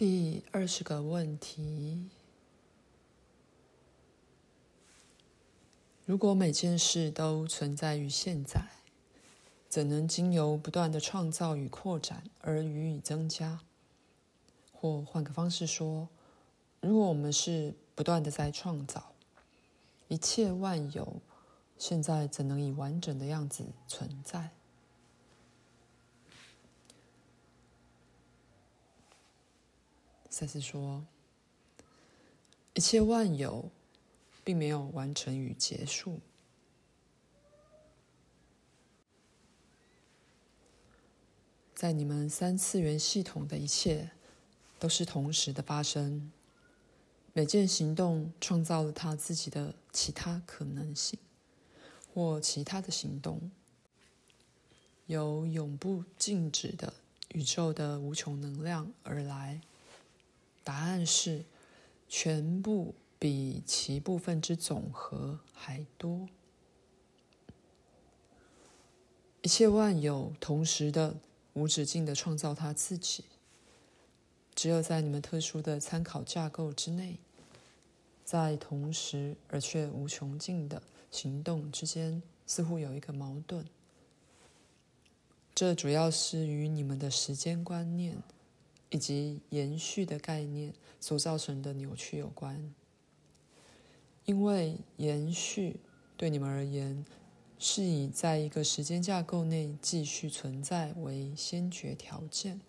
第二十个问题：如果每件事都存在于现在，怎能经由不断的创造与扩展而予以增加？或换个方式说，如果我们是不断的在创造，一切万有现在怎能以完整的样子存在？赛斯说：“一切万有并没有完成与结束，在你们三次元系统的一切都是同时的发生。每件行动创造了它自己的其他可能性，或其他的行动，由永不静止的宇宙的无穷能量而来。”答案是，全部比其部分之总和还多。一切万有同时的无止境的创造它自己。只有在你们特殊的参考架构之内，在同时而却无穷尽的行动之间，似乎有一个矛盾。这主要是与你们的时间观念。以及延续的概念所造成的扭曲有关，因为延续对你们而言是以在一个时间架构内继续存在为先决条件，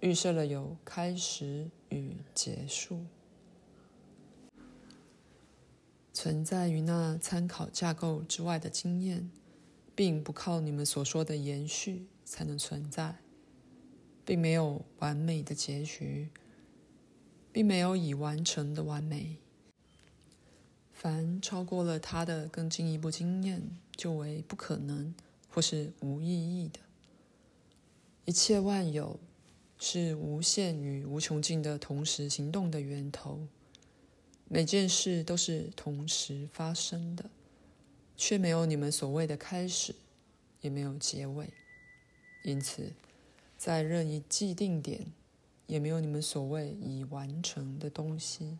预设了有开始与结束，存在于那参考架构之外的经验，并不靠你们所说的延续才能存在。并没有完美的结局，并没有已完成的完美。凡超过了它的更进一步经验，就为不可能或是无意义的。一切万有是无限与无穷尽的同时行动的源头，每件事都是同时发生的，却没有你们所谓的开始，也没有结尾。因此，在任意既定点，也没有你们所谓已完成的东西。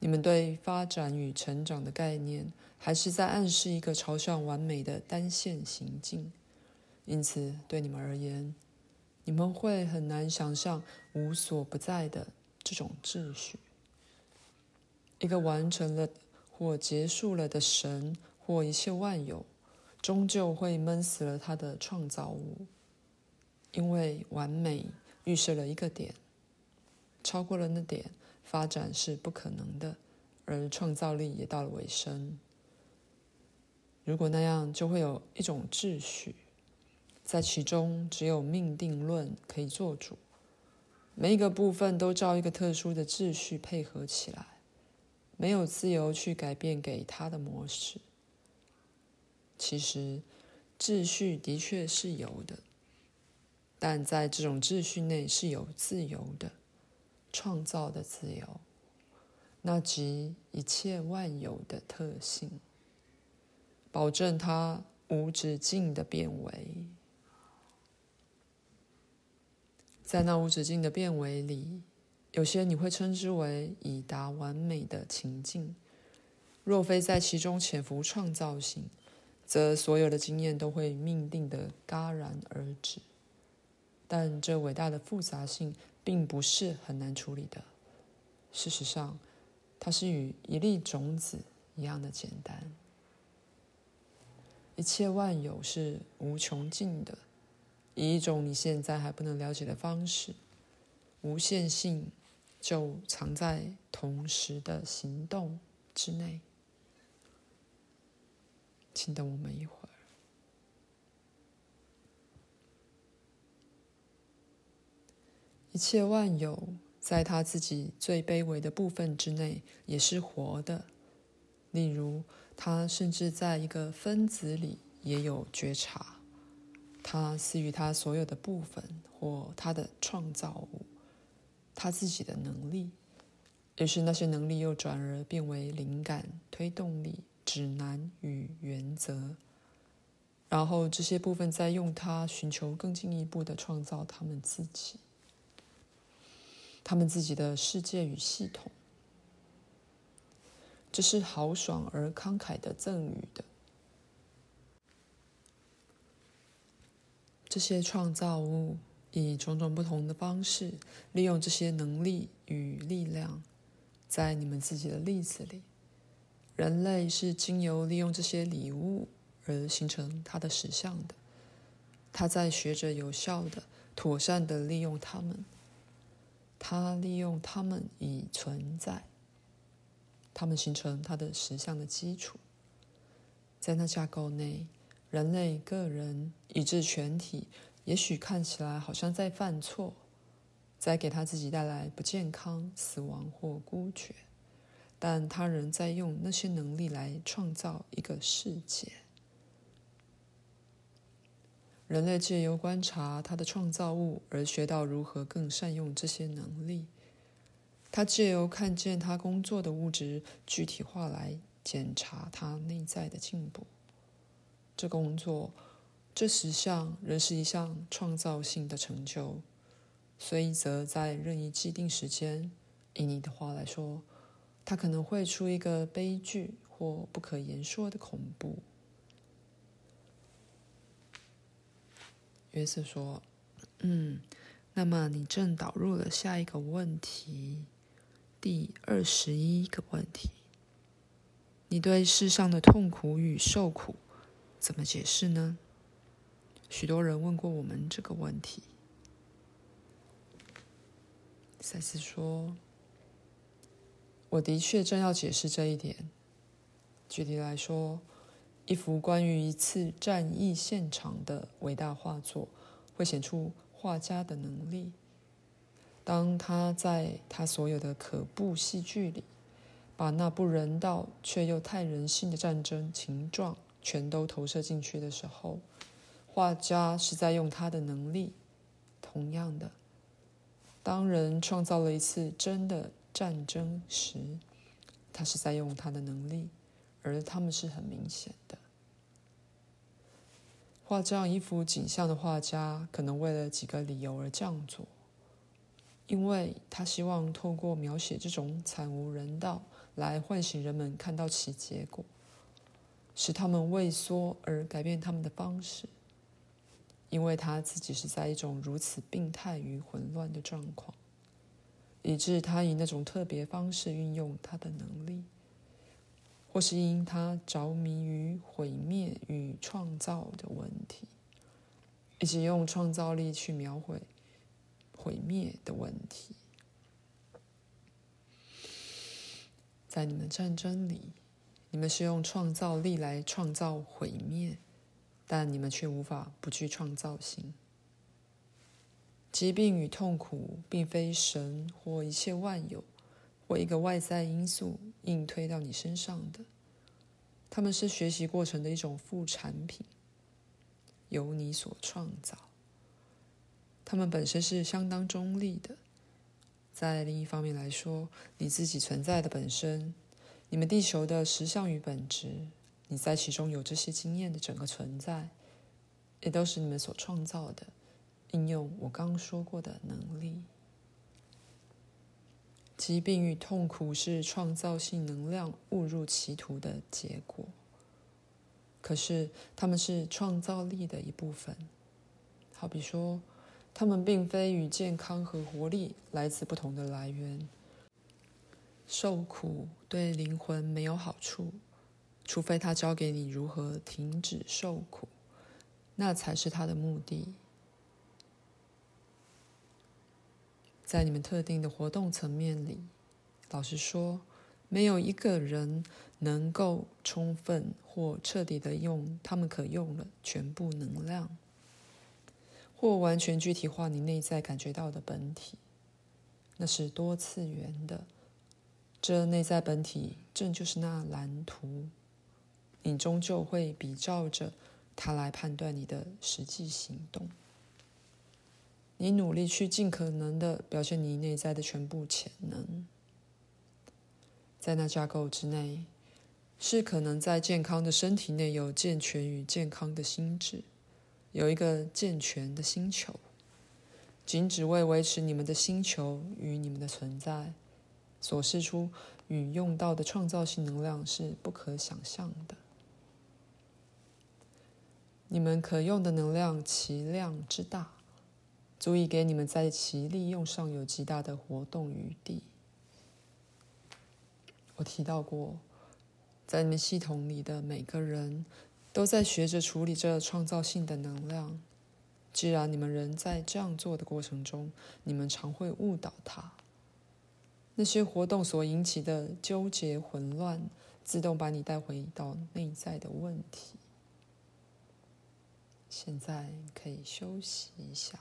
你们对发展与成长的概念，还是在暗示一个朝向完美的单线行进。因此，对你们而言，你们会很难想象无所不在的这种秩序。一个完成了或结束了的神或一切万有，终究会闷死了他的创造物。因为完美预设了一个点，超过了那点，发展是不可能的，而创造力也到了尾声。如果那样，就会有一种秩序，在其中只有命定论可以做主，每一个部分都照一个特殊的秩序配合起来，没有自由去改变给它的模式。其实，秩序的确是有的。但在这种秩序内是有自由的，创造的自由，那即一切万有的特性，保证它无止境的变为。在那无止境的变为里，有些你会称之为已达完美的情境。若非在其中潜伏创造性，则所有的经验都会命定的戛然而止。但这伟大的复杂性并不是很难处理的。事实上，它是与一粒种子一样的简单。一切万有是无穷尽的，以一种你现在还不能了解的方式。无限性就藏在同时的行动之内。请等我们一会儿。一切万有在他自己最卑微的部分之内也是活的，例如，他甚至在一个分子里也有觉察，他赐予他所有的部分或他的创造物，他自己的能力，于是那些能力又转而变为灵感、推动力、指南与原则，然后这些部分再用它寻求更进一步的创造他们自己。他们自己的世界与系统。这是豪爽而慷慨的赠予的。这些创造物以种种不同的方式，利用这些能力与力量，在你们自己的例子里，人类是经由利用这些礼物而形成它的实相的。他在学着有效的、妥善的利用他们。他利用他们已存在，他们形成他的实相的基础。在那架构内。人类个人以至全体，也许看起来好像在犯错，在给他自己带来不健康、死亡或孤绝，但他仍在用那些能力来创造一个世界。人类借由观察他的创造物而学到如何更善用这些能力。他借由看见他工作的物质具体化来检查他内在的进步。这工作，这实相仍是一项创造性的成就，所以则在任意既定时间，以你的话来说，它可能会出一个悲剧或不可言说的恐怖。约瑟说：“嗯，那么你正导入了下一个问题，第二十一个问题，你对世上的痛苦与受苦。”怎么解释呢？许多人问过我们这个问题。赛斯说：“我的确正要解释这一点。举例来说，一幅关于一次战役现场的伟大画作，会显出画家的能力。当他在他所有的可怖戏剧里，把那不人道却又太人性的战争情状。”全都投射进去的时候，画家是在用他的能力。同样的，当人创造了一次真的战争时，他是在用他的能力，而他们是很明显的。画这样一幅景象的画家，可能为了几个理由而这样做，因为他希望透过描写这种惨无人道，来唤醒人们看到其结果。使他们畏缩而改变他们的方式，因为他自己是在一种如此病态与混乱的状况，以致他以那种特别方式运用他的能力，或是因他着迷于毁灭与创造的问题，以及用创造力去描绘毁灭的问题，在你们战争里。你们是用创造力来创造毁灭，但你们却无法不具创造性。疾病与痛苦并非神或一切万有或一个外在因素硬推到你身上的，他们是学习过程的一种副产品，由你所创造。他们本身是相当中立的。在另一方面来说，你自己存在的本身。你们地球的实相与本质，你在其中有这些经验的整个存在，也都是你们所创造的，应用我刚说过的能力。疾病与痛苦是创造性能量误入歧途的结果，可是它们是创造力的一部分。好比说，它们并非与健康和活力来自不同的来源。受苦对灵魂没有好处，除非他教给你如何停止受苦，那才是他的目的。在你们特定的活动层面里，老实说，没有一个人能够充分或彻底的用他们可用的全部能量，或完全具体化你内在感觉到的本体，那是多次元的。这内在本体正就是那蓝图，你终究会比照着它来判断你的实际行动。你努力去尽可能的表现你内在的全部潜能，在那架构之内，是可能在健康的身体内有健全与健康的心智，有一个健全的星球。仅只为维持你们的星球与你们的存在，所释出与用到的创造性能量是不可想象的。你们可用的能量其量之大，足以给你们在其利用上有极大的活动余地。我提到过，在你们系统里的每个人都在学着处理这创造性的能量。既然你们人在这样做的过程中，你们常会误导它。那些活动所引起的纠结、混乱，自动把你带回到内在的问题。现在可以休息一下。